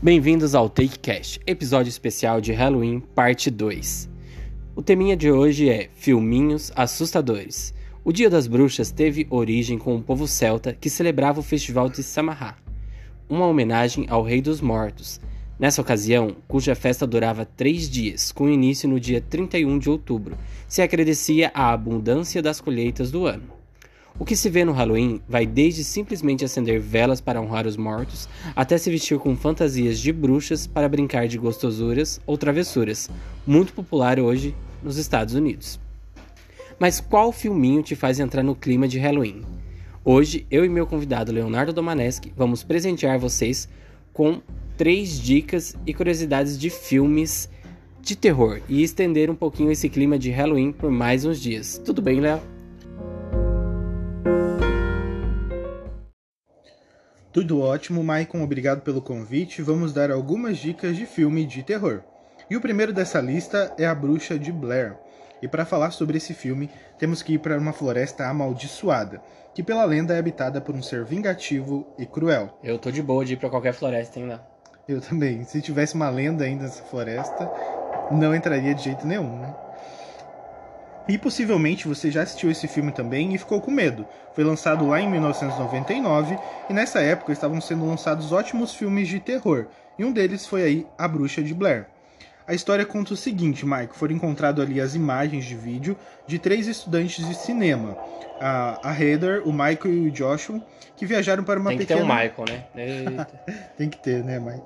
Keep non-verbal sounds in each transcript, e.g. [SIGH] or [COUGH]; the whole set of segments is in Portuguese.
Bem-vindos ao TakeCast, episódio especial de Halloween, parte 2. O teminha de hoje é Filminhos Assustadores. O Dia das Bruxas teve origem com o povo celta que celebrava o festival de Samarra, uma homenagem ao Rei dos Mortos. Nessa ocasião, cuja festa durava três dias, com início no dia 31 de outubro, se agradecia a abundância das colheitas do ano. O que se vê no Halloween vai desde simplesmente acender velas para honrar os mortos, até se vestir com fantasias de bruxas para brincar de gostosuras ou travessuras, muito popular hoje nos Estados Unidos. Mas qual filminho te faz entrar no clima de Halloween? Hoje, eu e meu convidado Leonardo Domaneschi vamos presentear vocês com três dicas e curiosidades de filmes de terror e estender um pouquinho esse clima de Halloween por mais uns dias. Tudo bem, Léo? Tudo ótimo, Maicon, obrigado pelo convite. Vamos dar algumas dicas de filme de terror. E o primeiro dessa lista é A Bruxa de Blair. E para falar sobre esse filme, temos que ir para uma floresta amaldiçoada, que pela lenda é habitada por um ser vingativo e cruel. Eu tô de boa de ir para qualquer floresta, hein? Eu também. Se tivesse uma lenda ainda nessa floresta, não entraria de jeito nenhum, né? E possivelmente você já assistiu esse filme também e ficou com medo. Foi lançado lá em 1999 e nessa época estavam sendo lançados ótimos filmes de terror, e um deles foi aí A Bruxa de Blair. A história conta o seguinte, Mike, foram encontradas ali as imagens de vídeo de três estudantes de cinema, a, a Heather, o Michael e o Joshua, que viajaram para uma Tem que pequena... ter um Michael, né? [LAUGHS] Tem que ter, né, Mike?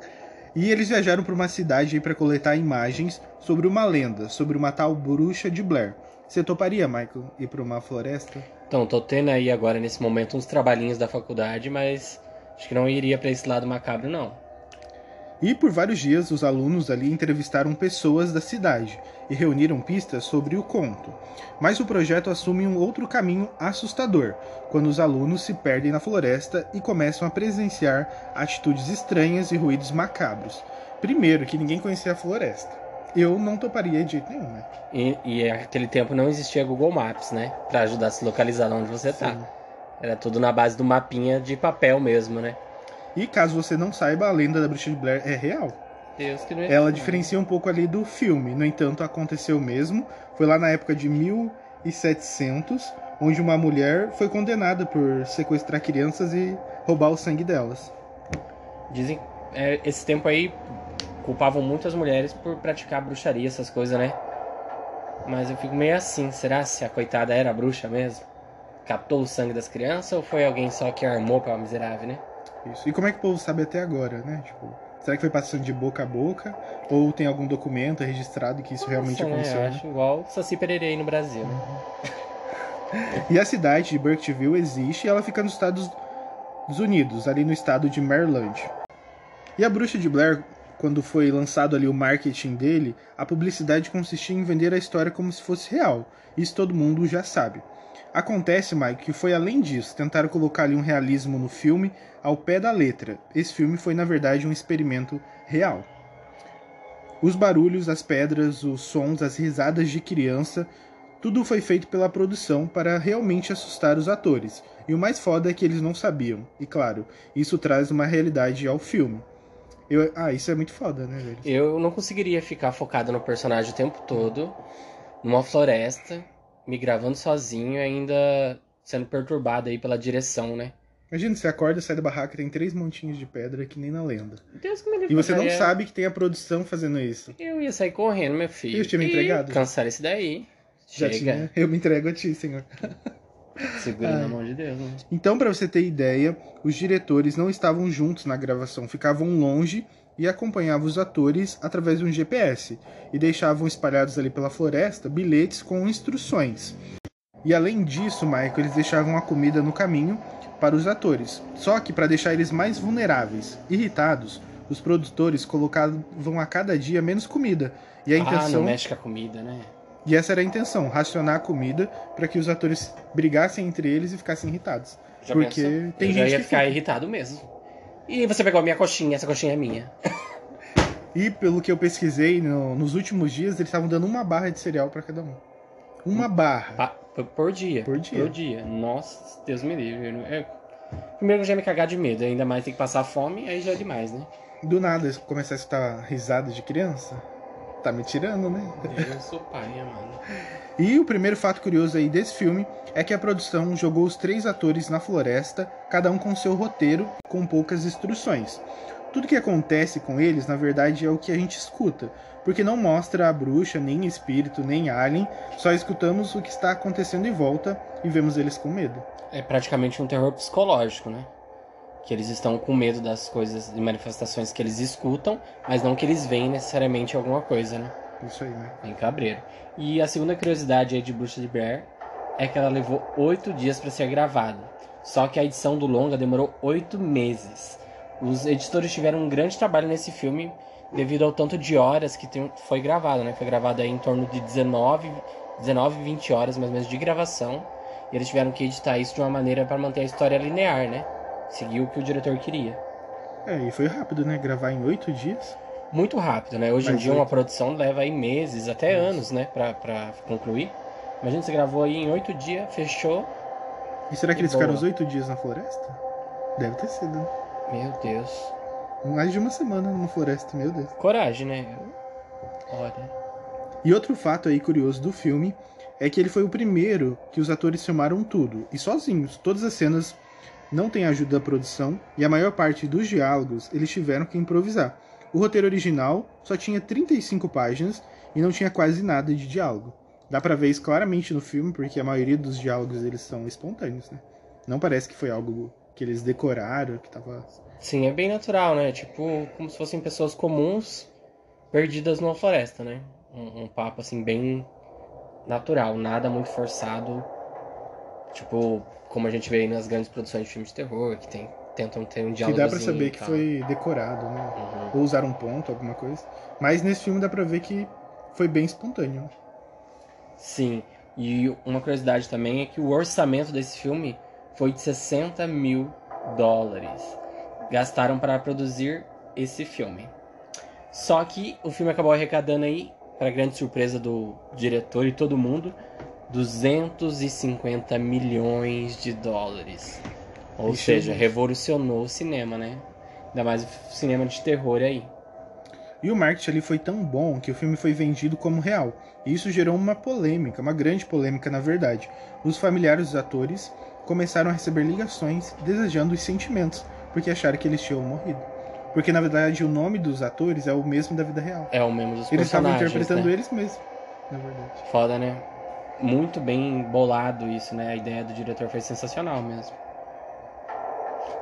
E eles viajaram para uma cidade para coletar imagens sobre uma lenda, sobre uma tal bruxa de Blair. Você toparia, Michael, ir para uma floresta? Então, tô tendo aí agora, nesse momento, uns trabalhinhos da faculdade, mas acho que não iria para esse lado macabro, não. E por vários dias, os alunos ali entrevistaram pessoas da cidade e reuniram pistas sobre o conto. Mas o projeto assume um outro caminho assustador, quando os alunos se perdem na floresta e começam a presenciar atitudes estranhas e ruídos macabros. Primeiro, que ninguém conhecia a floresta eu não toparia de jeito nenhum, né? E, e naquele tempo não existia Google Maps, né? Pra ajudar a se localizar onde você tá. Sim. Era tudo na base do mapinha de papel mesmo, né? E caso você não saiba, a lenda da Bruxa de Blair é real. Deus que não é Ela diferencia um pouco ali do filme. No entanto, aconteceu mesmo. Foi lá na época de 1700, onde uma mulher foi condenada por sequestrar crianças e roubar o sangue delas. Dizem, é, esse tempo aí culpavam muitas mulheres por praticar bruxaria, essas coisas, né? Mas eu fico meio assim, será se a coitada era bruxa mesmo? Captou o sangue das crianças ou foi alguém só que armou pra miserável, né? Isso. E como é que o povo sabe até agora, né? Tipo, será que foi passando de boca a boca? Ou tem algum documento registrado que isso realmente Nossa, né? aconteceu? Eu né? acho igual Saci Pererê aí no Brasil, né? E a cidade de Burkittville existe e ela fica nos Estados Unidos, ali no estado de Maryland. E a Bruxa de Blair, quando foi lançado ali o marketing dele, a publicidade consistia em vender a história como se fosse real. Isso todo mundo já sabe. Acontece, Mike, que foi além disso, tentaram colocar ali um realismo no filme ao pé da letra. Esse filme foi na verdade um experimento real. Os barulhos, as pedras, os sons, as risadas de criança, tudo foi feito pela produção para realmente assustar os atores. E o mais foda é que eles não sabiam. E claro, isso traz uma realidade ao filme. Eu- ah, isso é muito foda, né, velho? Eu não conseguiria ficar focado no personagem o tempo todo, numa floresta, me gravando sozinho e ainda sendo perturbado aí pela direção, né? Imagina, você acorda, sai da barraca, tem três montinhos de pedra que nem na lenda. Deus que me livre. E você não sabe que tem a produção fazendo isso. Eu ia sair correndo, meu filho. Eu tinha me E entregado? Cancela esse daí. Já Chega. tinha. Eu me entrego a ti, senhor. [LAUGHS] Segura Ai. na mão de Deus, né? Então, pra você ter ideia, os diretores não estavam juntos na gravação, ficavam longe e acompanhavam os atores através de um GPS e deixavam espalhados ali pela floresta bilhetes com instruções. E além disso, Michael, eles deixavam a comida no caminho para os atores. Só que para deixar eles mais vulneráveis, irritados, os produtores colocavam a cada dia menos comida. E a Ah, intenção não mexe com a comida, né? E essa era a intenção, racionar a comida para que os atores brigassem entre eles e ficassem irritados. Já Porque pensou? tem eu já gente ia que ficar fica. irritado mesmo. E você pegou a minha coxinha, essa coxinha é minha. E pelo que eu pesquisei, no- nos últimos dias eles estavam dando uma barra de cereal para cada um. Uma barra. Pa- por- dia. Por dia. Por dia. Nossa, Deus me livre. eu não- eu- Primeiro já me cagar de medo, ainda mais tem que passar fome, aí já é demais, né? Do nada, começar a escutar risada de criança. Tá me tirando, né? Eu sou pai, mano. E o primeiro fato curioso aí desse filme é que a produção jogou os três atores na floresta, cada um com seu roteiro, com poucas instruções. Tudo que acontece com eles, na verdade, é o que a gente escuta, porque não mostra a bruxa, nem espírito, nem alien, só escutamos o que está acontecendo em volta e vemos eles com medo. É praticamente um terror psicológico, né? Que eles estão com medo das coisas e manifestações que eles escutam, mas não que eles veem necessariamente alguma coisa, né? Isso aí, né? Bem cabreiro. E a segunda curiosidade aí de Bruxa de Blair é que ela levou oito dias para ser gravada. Só que a edição do longa demorou oito meses. Os editores tiveram um grande trabalho nesse filme devido ao tanto de horas que foi gravado, né? Foi gravado aí em torno de 19, 19, 20 horas mais ou menos de gravação. E eles tiveram que editar isso de uma maneira para manter a história linear, né? Seguir o que o diretor queria. É, e foi rápido, né? Gravar em oito dias. Muito rápido, né? Hoje em Mas dia uma oito. produção leva aí meses, até anos, né? Pra, pra concluir. Imagina, você gravou aí em oito dias, fechou. E será que Que eles ficaram boa. os oito dias na floresta? Deve ter sido, né? Meu Deus. Mais de uma semana numa floresta, meu Deus. Coragem, né? Olha. E outro fato aí curioso do filme é que ele foi o primeiro que os atores filmaram tudo, e sozinhos. Todas as cenas não têm ajuda da produção, e a maior parte dos diálogos eles tiveram que improvisar. O roteiro original só tinha 35 páginas e não tinha quase nada de diálogo. Dá pra ver isso claramente no filme, porque a maioria dos diálogos eles são espontâneos, né? Não parece que foi algo que eles decoraram, que tava Sim, é bem natural, né? Tipo, como se fossem pessoas comuns perdidas numa floresta, né? Um, um papo, assim, bem natural, nada muito forçado. Tipo, como a gente vê aí nas grandes produções de filmes de terror, que tem, tentam ter um que diálogo. dá pra saber que foi decorado, né? Uhum. Ou usar um ponto, alguma coisa. Mas nesse filme dá pra ver que foi bem espontâneo. Sim, e uma curiosidade também é que o orçamento desse filme foi de 60 mil dólares. Gastaram para produzir esse filme. Só que o filme acabou arrecadando aí, para grande surpresa do diretor e todo mundo, 250 milhões de dólares. Ou Isso seja, é revolucionou o cinema, né? Ainda mais o cinema de terror aí. E o marketing ali foi tão bom que o filme foi vendido como real. E isso gerou uma polêmica, uma grande polêmica na verdade. Os familiares dos atores começaram a receber ligações desejando os sentimentos, porque acharam que eles tinham morrido. Porque na verdade o nome dos atores é o mesmo da vida real. É o mesmo dos Eles estavam personagens, interpretando né? eles mesmos, na verdade. Foda, né? Muito bem bolado isso, né? A ideia do diretor foi sensacional mesmo.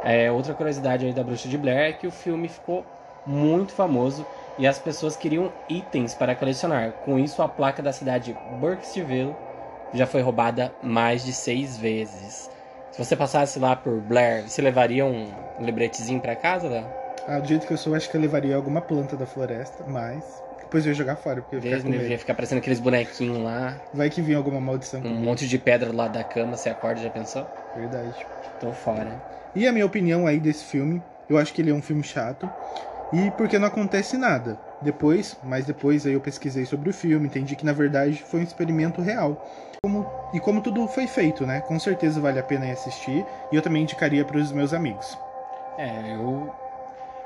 É, outra curiosidade aí da Bruxa de Blair é que o filme ficou muito famoso e as pessoas queriam itens para colecionar. Com isso, a placa da cidade Burkesville já foi roubada mais de seis vezes. Se você passasse lá por Blair, você levaria um lebretezinho para casa, Léo? Ah, do jeito que eu sou, acho que eu levaria alguma planta da floresta, mas depois eu ia jogar fora, porque eu ia ficar ia ficar parecendo aqueles bonequinhos lá, Vai que vinha alguma maldição. um monte de pedra do lado da cama, você acorda, já pensou? Verdade. Tô fora. E a minha opinião aí desse filme, eu acho que ele é um filme chato. E porque não acontece nada. Depois, mas depois aí eu pesquisei sobre o filme, entendi que na verdade foi um experimento real. Como- e como tudo foi feito, né? Com certeza vale a pena ir assistir. E eu também indicaria para os meus amigos. É, eu.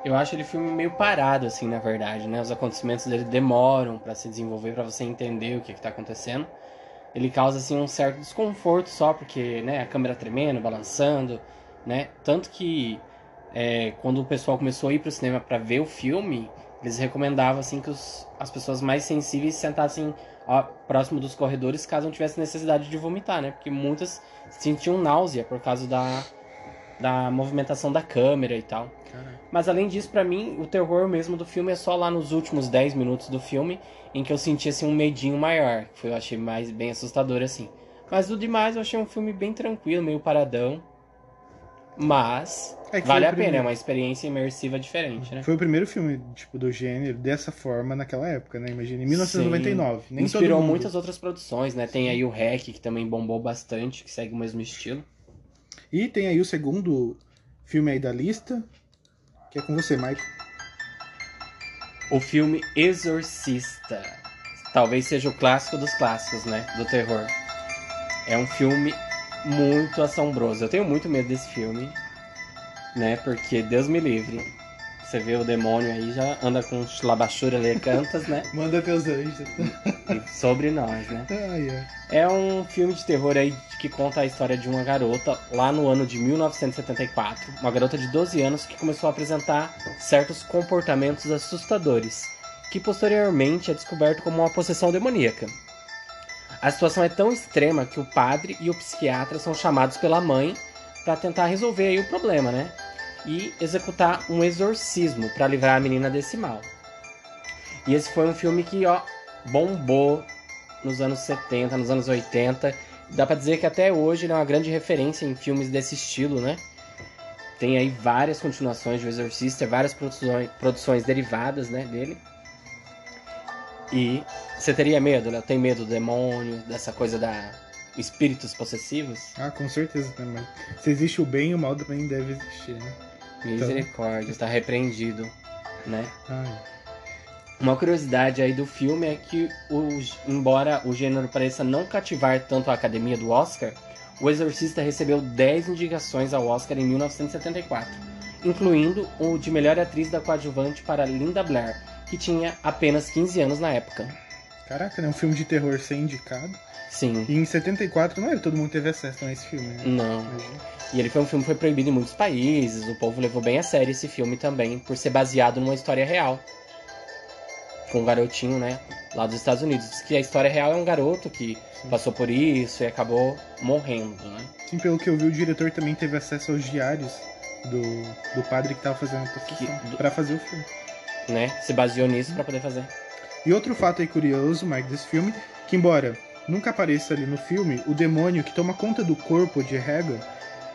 Eu acho ele filme meio parado, assim, na verdade, né? Os acontecimentos dele demoram pra se desenvolver, pra você entender o que, que tá acontecendo. Ele causa, assim, um certo desconforto só, porque, né, a câmera tremendo, balançando, né? Tanto que é, quando o pessoal começou a ir pro cinema pra ver o filme, eles recomendavam, assim, que os- as pessoas mais sensíveis sentassem ó, próximo dos corredores caso não tivesse necessidade de vomitar, né? Porque muitas sentiam náusea por causa da, da movimentação da câmera e tal. Mas além disso, pra mim, o terror mesmo do filme é só lá nos últimos 10 minutos do filme em que eu senti assim um medinho maior, que foi, eu achei mais bem assustador assim. Mas do demais eu achei um filme bem tranquilo, meio paradão. Mas É vale a o pena, é primeiro. uma experiência imersiva diferente, né? Foi o primeiro filme, tipo, do gênero dessa forma naquela época, né? Imagina, em 1999. Sim. Nem Inspirou muitas outras produções, né? Tem aí o Hack, que também bombou bastante, que segue o mesmo estilo. E tem aí o segundo filme aí da lista, que é com você, Michael. O filme Exorcista. Talvez seja o clássico dos clássicos, né? Do terror. É um filme muito assombroso. Eu tenho muito medo desse filme. Né? Porque Deus me livre. Você vê o demônio aí, já anda com labachura cantas, né? [LAUGHS] Manda teus anjos. Sobre nós, né? Ai, ai. É um filme de terror aí que conta a história de uma garota lá no ano de 1974. Uma garota de 12 anos que começou a apresentar certos comportamentos assustadores, que posteriormente é descoberto como uma possessão demoníaca. A situação é tão extrema que o padre e o psiquiatra são chamados pela mãe para tentar resolver o problema, né? E executar um exorcismo para livrar a menina desse mal. E esse foi um filme que, ó, bombou nos anos 70, nos anos 80. Dá pra dizer que até hoje ele é uma grande referência em filmes desse estilo, né? Tem aí várias continuações de O Exorcista, várias produções, produções derivadas né, dele. E você teria medo, né? Tem medo do demônio, dessa coisa da espíritos possessivos? Ah, com certeza também. Se existe o bem, o mal também deve existir, né? Misericórdia, está repreendido, né? Ai. Uma curiosidade aí do filme é que, o, embora o gênero pareça não cativar tanto a academia do Oscar, o Exorcista recebeu 10 indicações ao Oscar em 1974, incluindo o de melhor atriz da coadjuvante para Linda Blair, que tinha apenas 15 anos na época. Caraca, né? Um filme de terror ser indicado. Sim. E em 74 não era todo mundo teve acesso a esse filme, né? Não. Imagina. E ele foi um filme que foi proibido em muitos países, o povo levou bem a sério esse filme também, por ser baseado numa história real. Com um garotinho, né, lá dos Estados Unidos. Diz que a história real é um garoto que passou por isso e acabou morrendo, né? Sim, pelo que eu vi, o diretor também teve acesso aos diários do, do padre que tava fazendo a Que- pra fazer o filme. né? Se baseou nisso pra poder fazer. E outro fato aí curioso, Mike, desse filme, que embora nunca apareça ali no filme, o demônio que toma conta do corpo de Hagan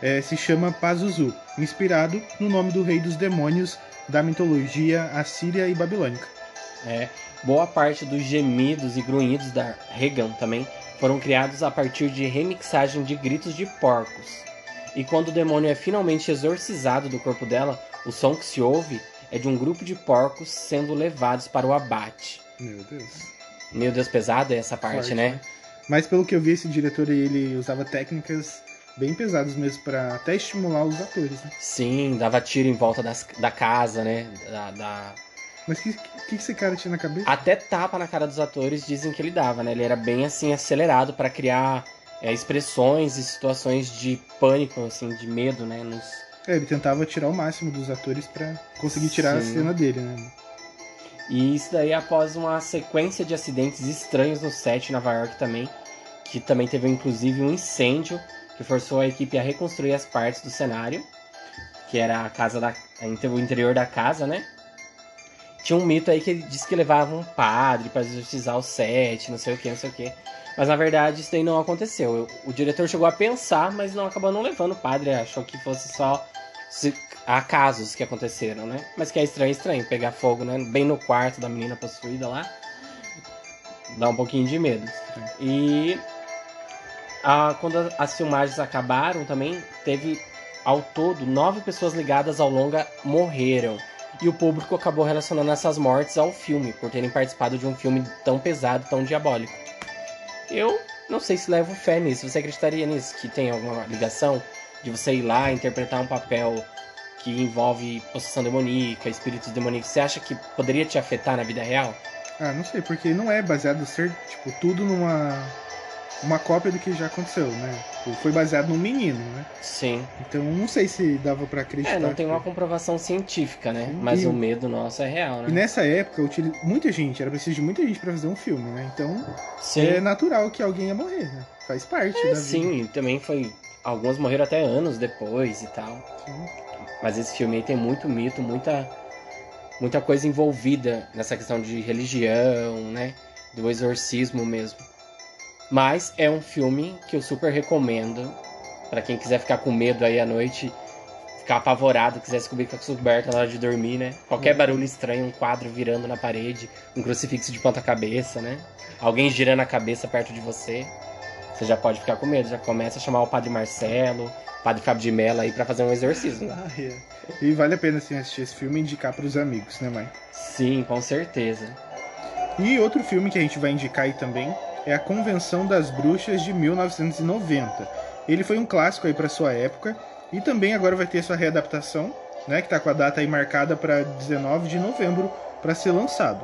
eh, se chama Pazuzu, inspirado no nome do rei dos demônios da mitologia assíria e babilônica. É, boa parte dos gemidos e grunhidos da Regan também foram criados a partir de remixagem de gritos de porcos. E quando o demônio é finalmente exorcizado do corpo dela, o som que se ouve é de um grupo de porcos sendo levados para o abate. Meu Deus. Meu Deus, pesada essa parte, Forte, né? Mas pelo que eu vi, esse diretor ele usava técnicas bem pesadas mesmo pra até estimular os atores, né? Sim, dava tiro em volta das- da casa, né? Da, da- Mas o que, que, que esse cara tinha na cabeça? Até tapa na cara dos atores dizem que ele dava, né? Ele era bem assim acelerado para criar é, expressões e situações de pânico, assim, de medo, né? Nos... É, ele tentava tirar o máximo dos atores pra conseguir tirar a Sim. cena dele, né? E isso daí após uma sequência de acidentes estranhos no set em Nova York também, que também teve inclusive um incêndio que forçou a equipe a reconstruir as partes do cenário, que era a casa da o interior da casa, né? Tinha um mito aí que disse que levava um padre para exorcizar o set, não sei o que, não sei o que. Mas na verdade isso daí não aconteceu. O diretor chegou a pensar, mas não acabou não levando o padre, achou que fosse só se- acasos que aconteceram, né? Mas que é estranho, estranho, pegar fogo, né? Bem no quarto da menina possuída lá. Dá um pouquinho de medo. E quando as filmagens acabaram também, teve ao todo nove pessoas ligadas ao longa morreram. E o público acabou relacionando essas mortes ao filme, por terem participado de um filme tão pesado, tão diabólico. Eu não sei se levo fé nisso. Você acreditaria nisso? Que tem alguma ligação de você ir lá interpretar um papel que envolve possessão demoníaca, espíritos demoníacos? Você acha que poderia te afetar na vida real? Ah, não sei, porque não é baseado ser, tipo, tudo numa uma cópia do que já aconteceu, né? Tipo, Foi baseado num menino, né? Sim. Então não sei se dava pra acreditar. É, não tem que- uma comprovação científica, né? Sim. Mas E- o medo nosso é real, E né? nessa época, utili- muita gente, era preciso de muita gente pra fazer um filme, né? Então Sim. é natural que alguém ia morrer, né? Faz parte da vida. Sim, e também foi. Alguns morreram até anos depois e tal. Sim. Mas esse filme aí tem muito mito, muita. Muita coisa envolvida nessa questão de religião, né? Do exorcismo mesmo. Mas é um filme que eu super recomendo. Pra quem quiser ficar com medo aí à noite, ficar apavorado, quiser descobrir que a coberta na hora de dormir, né? Qualquer Uhum. barulho estranho, um quadro virando na parede, um crucifixo de ponta cabeça, né? Alguém girando a cabeça perto de você. Você já pode ficar com medo, já começa a chamar o Padre Marcelo, o Padre Fábio de Mello aí pra fazer um exorcismo. [LAUGHS] Ah, é. E vale a pena assim, assistir esse filme e indicar pros amigos, né, mãe? Sim, com certeza. E outro filme que a gente vai indicar aí também é A Convenção das Bruxas de 1990. Ele foi um clássico aí para sua época e também agora vai ter sua readaptação, né, que está com a data aí marcada para 19 de novembro para ser lançado.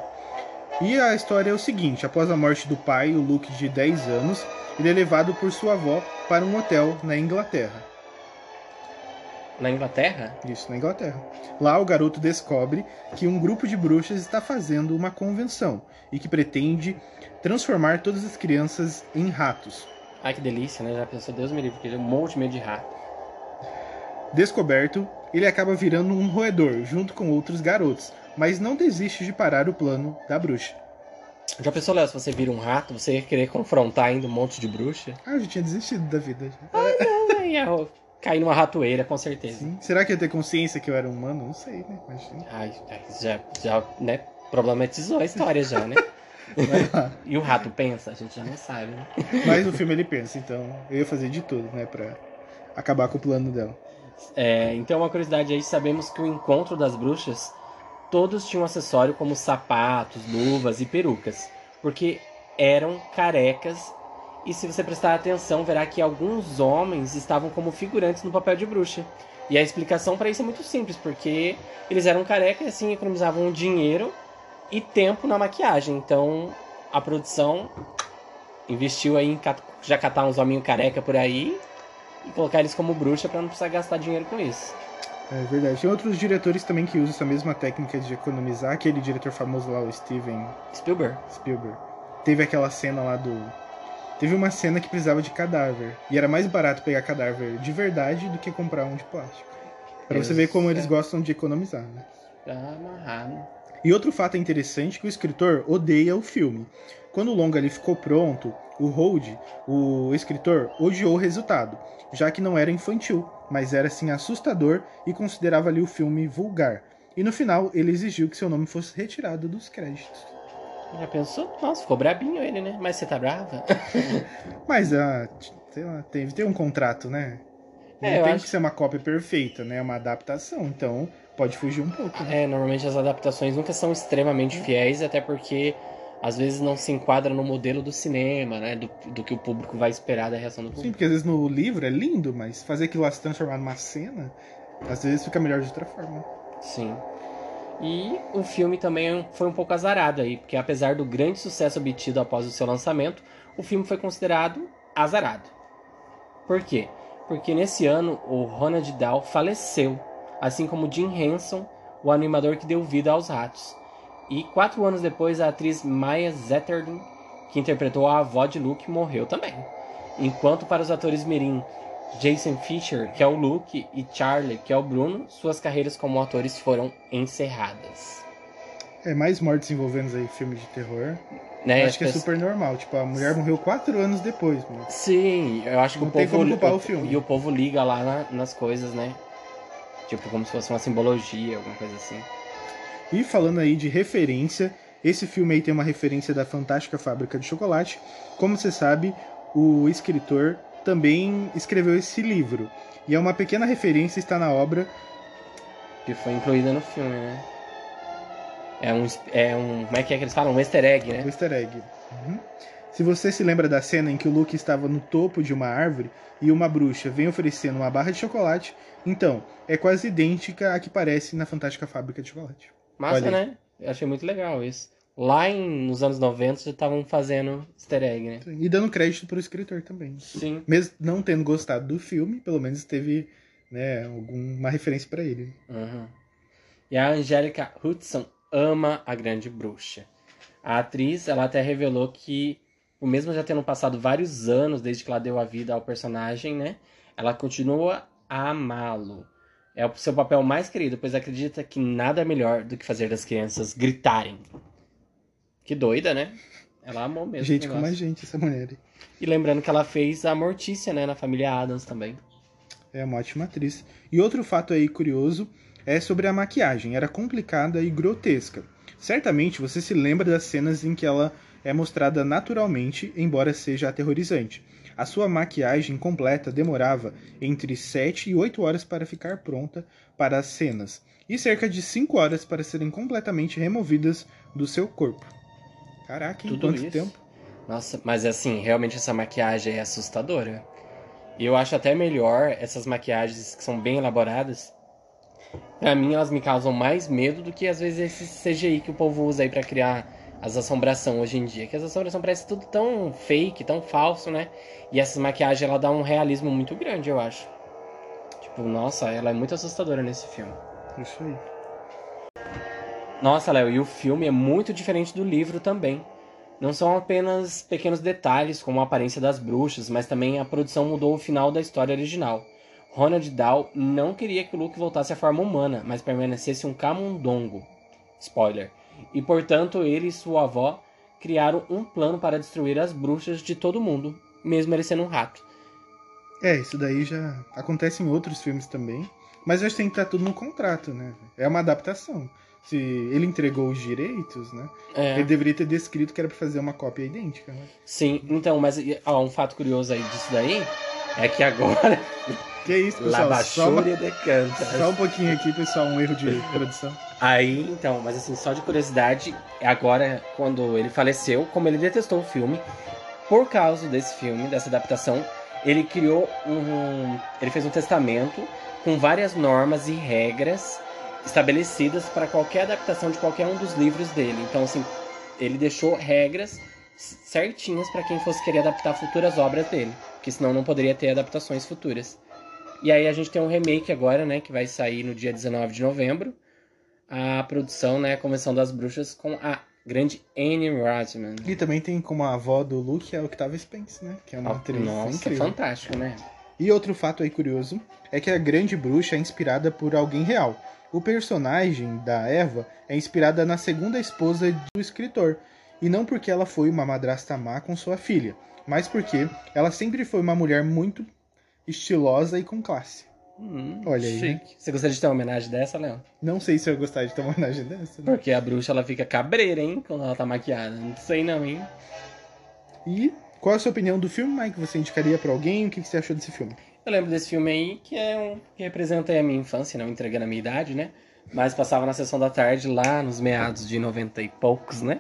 E a história é o seguinte: após a morte do pai, o Luke de 10 anos, ele é levado por sua avó para um hotel na Inglaterra. Na Inglaterra? Isso, na Inglaterra. Lá o garoto descobre que um grupo de bruxas está fazendo uma convenção e que pretende transformar todas as crianças em ratos. Ai que delícia, né? Já pensou, Deus me livre, porque ele é um monte de medo de rato. Descoberto, ele acaba virando um roedor junto com outros garotos, mas não desiste de parar o plano da bruxa. Já pensou, Léo, se você vira um rato, você ia querer confrontar ainda um monte de bruxa? Ah, eu já tinha desistido da vida. Ai, não, ia cair numa ratoeira, com certeza. Sim. Será que eu ia ter consciência que eu era humano? Não sei, né? Imagina. Ai, já, já né, problematizou a história já, né? [LAUGHS] e o rato pensa? A gente já não sabe, né? Mas no filme ele pensa, então eu ia fazer de tudo, né, pra acabar com o plano dela. É, então, uma curiosidade aí, sabemos que o encontro das bruxas, todos tinham acessório como sapatos, luvas e perucas, porque eram carecas. E se você prestar atenção, verá que alguns homens estavam como figurantes no papel de bruxa. E a explicação para isso é muito simples, porque eles eram carecas e assim economizavam dinheiro e tempo na maquiagem. Então a produção investiu aí em já catar uns hominhos careca por aí e colocar eles como bruxa para não precisar gastar dinheiro com isso. É verdade. Tem outros diretores também que usam essa mesma técnica de economizar. Aquele diretor famoso lá, o Steven Spielberg. Spielberg. Teve aquela cena lá do. Teve uma cena que precisava de cadáver. E era mais barato pegar cadáver de verdade do que comprar um de plástico. Pra você ver como eles gostam de economizar, né? Tá amarrado. E outro fato interessante é que o escritor odeia o filme. Quando o longa ali ficou pronto, o Hold, o escritor, odiou o resultado, já que não era infantil, mas era assim assustador e considerava ali o filme vulgar. E no final ele exigiu que seu nome fosse retirado dos créditos. Já pensou? Nossa, ficou brabinho ele, né? Mas você tá brava? [LAUGHS] mas, ah, sei lá, teve, tem um contrato, né? Não é, tem acho... que ser uma cópia perfeita, né? É uma adaptação, então pode fugir um pouco. Né? É, normalmente as adaptações nunca são extremamente fiéis, até porque às vezes não se enquadra no modelo do cinema, né? Do, do que o público vai esperar da reação do público. Sim, porque às vezes no livro é lindo, mas fazer aquilo lá se transformar numa cena, às vezes fica melhor de outra forma. Sim. E o filme também foi um pouco azarado aí, porque apesar do grande sucesso obtido após o seu lançamento, o filme foi considerado azarado. Por quê? Porque nesse ano o Ronald Dahl faleceu, assim como Jim Henson, o animador que deu vida aos ratos. E quatro anos depois, a atriz Maya Zetterlund, que interpretou a avó de Luke, morreu também. Enquanto para os atores mirim Jason Fisher, que é o Luke, e Charlie, que é o Bruno, suas carreiras como atores foram encerradas. É, mais mortes envolvendo aí filme de terror. Né? Eu acho que é super normal. Tipo, a mulher morreu quatro anos depois. Mano. Sim, eu acho que Não o povo. Tem como o, o filme. E o povo liga lá na, nas coisas, né? Tipo, como se fosse uma simbologia, alguma coisa assim. E falando aí de referência, esse filme aí tem uma referência da Fantástica Fábrica de Chocolate. Como você sabe, o escritor também escreveu esse livro. E é uma pequena referência está na obra que foi incluída no filme, né? É um, é um. Como é que é que eles falam? Um easter egg, né? Um easter egg. Uhum. Se você se lembra da cena em que o Luke estava no topo de uma árvore e uma bruxa vem oferecendo uma barra de chocolate, então é quase idêntica à que parece na Fantástica Fábrica de Chocolate. Massa, né? Eu achei muito legal isso. Lá em, nos anos 90 já estavam fazendo easter egg, né? E dando crédito pro escritor também. Sim. Mesmo não tendo gostado do filme, pelo menos teve né, alguma referência para ele. Uhum. E a Angélica Hudson ama a grande bruxa. A atriz, ela até revelou que, o mesmo já tendo passado vários anos desde que ela deu a vida ao personagem, né? Ela continua a amá-lo. É o seu papel mais querido, pois acredita que nada é melhor do que fazer as crianças gritarem. Que doida, né? Ela amou mesmo. Gente como a gente, essa mulher. E lembrando que ela fez a Mortícia, né, na família Adams também. É uma ótima atriz. E outro fato aí curioso é sobre a maquiagem. Era complicada e grotesca. Certamente você se lembra das cenas em que ela é mostrada naturalmente, embora seja aterrorizante. A sua maquiagem completa demorava entre 7 e 8 horas para ficar pronta para as cenas, e cerca de 5 horas para serem completamente removidas do seu corpo. Caraca, em Tudo quanto isso? tempo? Nossa, mas assim, realmente essa maquiagem é assustadora. E eu acho até melhor essas maquiagens que são bem elaboradas. Pra mim, elas me causam mais medo do que às vezes esse CGI que o povo usa aí pra criar as assombrações hoje em dia. Que as assombrações parecem tudo tão fake, tão falso, né? E essas maquiagens, ela dá um realismo muito grande, eu acho. Tipo, nossa, ela é muito assustadora nesse filme. Isso aí. Nossa, Léo, e o filme é muito diferente do livro também. Não são apenas pequenos detalhes, como a aparência das bruxas, mas também a produção mudou o final da história original. Ronald Dahl não queria que o Luke voltasse à forma humana, mas permanecesse um camundongo. Spoiler. E portanto, ele e sua avó criaram um plano para destruir as bruxas de todo mundo, mesmo ele sendo um rato. É, isso daí já acontece em outros filmes também. Mas eu acho que tem que estar tudo no contrato, né? É uma adaptação. Se ele entregou os direitos, né? É. Ele deveria ter descrito que era pra fazer uma cópia idêntica, né? Sim, então, mas ó, um fato curioso aí disso daí é que agora. Que isso, pessoal? Só, uma- Labachúria decanta. só um pouquinho aqui, pessoal, um erro de [LAUGHS] produção. Aí, então, mas assim, só de curiosidade, agora, quando ele faleceu, como ele detestou o filme, por causa desse filme, dessa adaptação, ele criou um. Ele fez um testamento com várias normas e regras estabelecidas para qualquer adaptação de qualquer um dos livros dele. Então, assim, ele deixou regras certinhas para quem fosse querer adaptar futuras obras dele, porque senão não poderia ter adaptações futuras. E aí a gente tem um remake agora, né, que vai sair no dia 19 de novembro a produção, né, a Convenção das Bruxas com a grande Anne Rodman. E também tem como a avó do Luke a Octavia Spence, né? Que é uma atriz Nossa, incrível. fantástico, né? E outro fato aí curioso é que a grande bruxa é inspirada por alguém real. O personagem da Eva é inspirada na segunda esposa do escritor, e não porque ela foi uma madrasta má com sua filha, mas porque ela sempre foi uma mulher muito estilosa e com classe. Hum, Olha aí, né? Você gostaria de ter uma homenagem dessa, Léo? Não sei se eu gostaria de ter uma homenagem dessa, né? Porque a bruxa ela fica cabreira, hein, quando ela tá maquiada. Não sei não, hein? E qual é a sua opinião do filme, Mike? Você indicaria pra alguém? O que que você achou desse filme? Eu lembro desse filme aí que é um que representa a minha infância, não entregando a minha idade, né? Mas passava na sessão da tarde lá nos meados de 90 e poucos, né?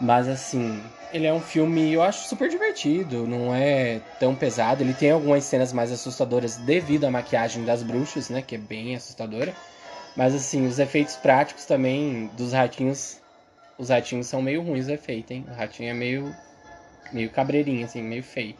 Mas assim, ele é um filme, eu acho super divertido, não é tão pesado. Ele tem algumas cenas mais assustadoras devido à maquiagem das bruxas, né? Que é bem assustadora. Mas assim, os efeitos práticos também dos ratinhos. Os ratinhos são meio ruins os efeitos, hein? O ratinho é meio. Meio cabreirinho, assim, meio feio.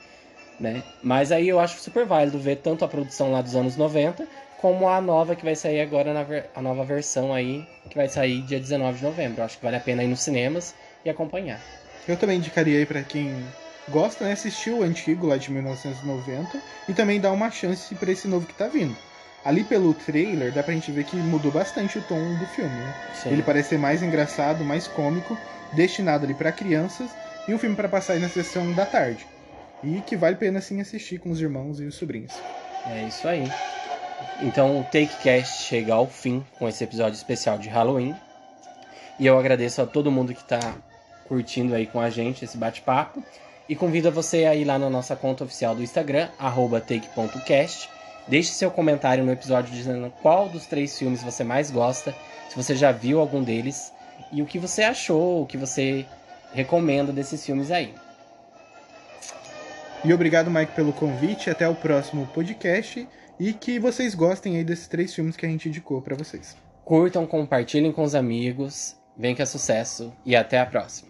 Né? Mas aí eu acho super válido ver tanto a produção lá dos anos 90, como a nova que vai sair agora, na a nova versão aí, que vai sair dia 19 de novembro. Eu acho que vale a pena ir nos cinemas e acompanhar. Eu também indicaria aí pra quem gosta, né, assistir o antigo lá de 1990 e também dar uma chance pra esse novo que tá vindo. Ali pelo trailer dá pra gente ver que mudou bastante o tom do filme, né? Sim. Ele parece ser mais engraçado, mais cômico, destinado ali pra crianças e um filme pra passar aí na sessão da tarde. E que vale a pena sim assistir com os irmãos e os sobrinhos. É isso aí. Então o TakeCast chega ao fim com esse episódio especial de Halloween. E eu agradeço a todo mundo que está curtindo aí com a gente esse bate-papo. E convido você a ir lá na nossa conta oficial do Instagram, take.cast. Deixe seu comentário no episódio dizendo qual dos três filmes você mais gosta, se você já viu algum deles, e o que você achou, o que você recomenda desses filmes aí. E obrigado, Mike, pelo convite. Até o próximo podcast. E que vocês gostem aí desses três filmes que a gente indicou pra vocês. Curtam, compartilhem com os amigos, vem que é sucesso e até a próxima.